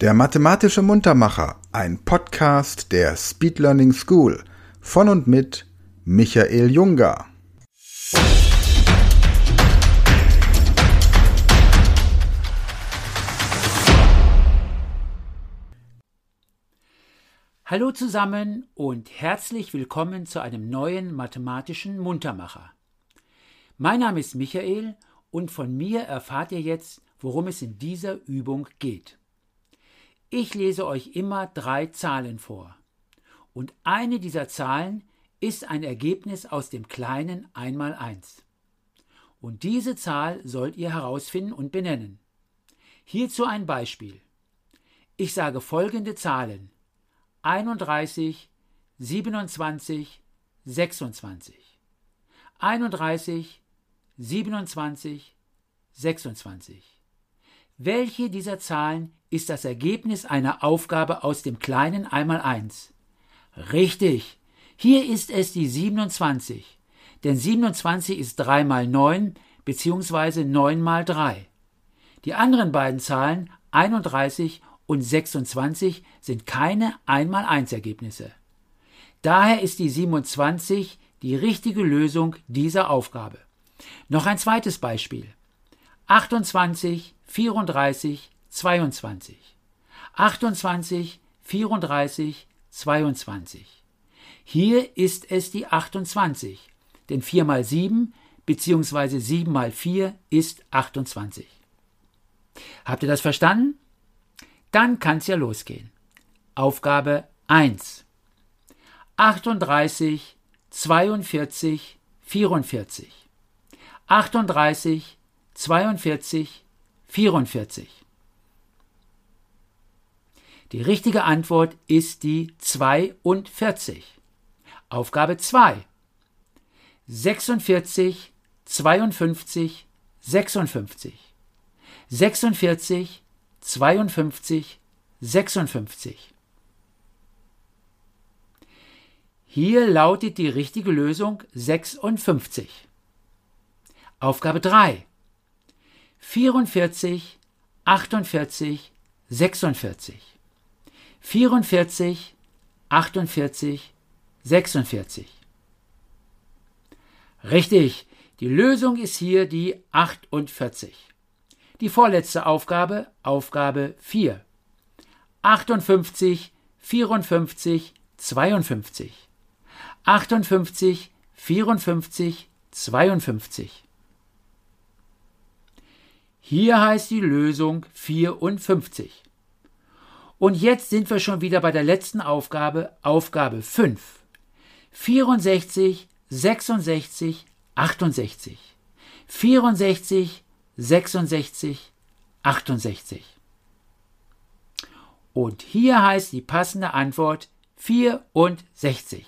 Der mathematische Muntermacher, ein Podcast der Speed Learning School von und mit Michael Junger. Hallo zusammen und herzlich willkommen zu einem neuen mathematischen Muntermacher. Mein Name ist Michael und von mir erfahrt ihr jetzt, worum es in dieser Übung geht. Ich lese euch immer drei Zahlen vor. Und eine dieser Zahlen ist ein Ergebnis aus dem kleinen Einmaleins. Und diese Zahl sollt ihr herausfinden und benennen. Hierzu ein Beispiel. Ich sage folgende Zahlen 31, 27, 26. 31, 27, 26. Welche dieser Zahlen ist das Ergebnis einer Aufgabe aus dem kleinen Einmaleins? Richtig. Hier ist es die 27. Denn 27 ist 3 mal 9 bzw. 9 mal 3. Die anderen beiden Zahlen 31 und 26 sind keine 1 mal 1 Ergebnisse. Daher ist die 27 die richtige Lösung dieser Aufgabe. Noch ein zweites Beispiel. 28, 34, 22. 28, 34, 22. Hier ist es die 28, denn 4 mal 7 bzw. 7 mal 4 ist 28. Habt ihr das verstanden? Dann kann es ja losgehen. Aufgabe 1. 38, 42, 44. 38, 42, 44. Die richtige Antwort ist die 42. Aufgabe 2. 46, 52, 56. 46, 52, 56. Hier lautet die richtige Lösung 56. Aufgabe 3. 44, 48, 46. 44, 48, 46. Richtig, die Lösung ist hier die 48. Die vorletzte Aufgabe, Aufgabe 4. 58, 54, 52. 58, 54, 52. Hier heißt die Lösung 54. Und jetzt sind wir schon wieder bei der letzten Aufgabe, Aufgabe 5. 64, 66, 68. 64, 66, 68. Und hier heißt die passende Antwort 64.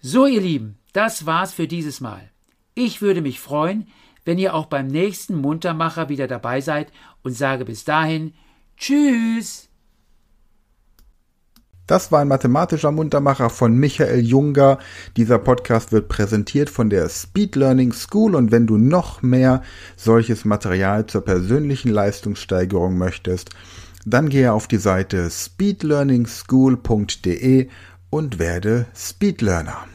So, ihr Lieben, das war's für dieses Mal. Ich würde mich freuen, wenn ihr auch beim nächsten Muntermacher wieder dabei seid und sage bis dahin Tschüss. Das war ein mathematischer Muntermacher von Michael Junger. Dieser Podcast wird präsentiert von der Speed Learning School und wenn du noch mehr solches Material zur persönlichen Leistungssteigerung möchtest, dann gehe auf die Seite speedlearningschool.de und werde Speedlearner.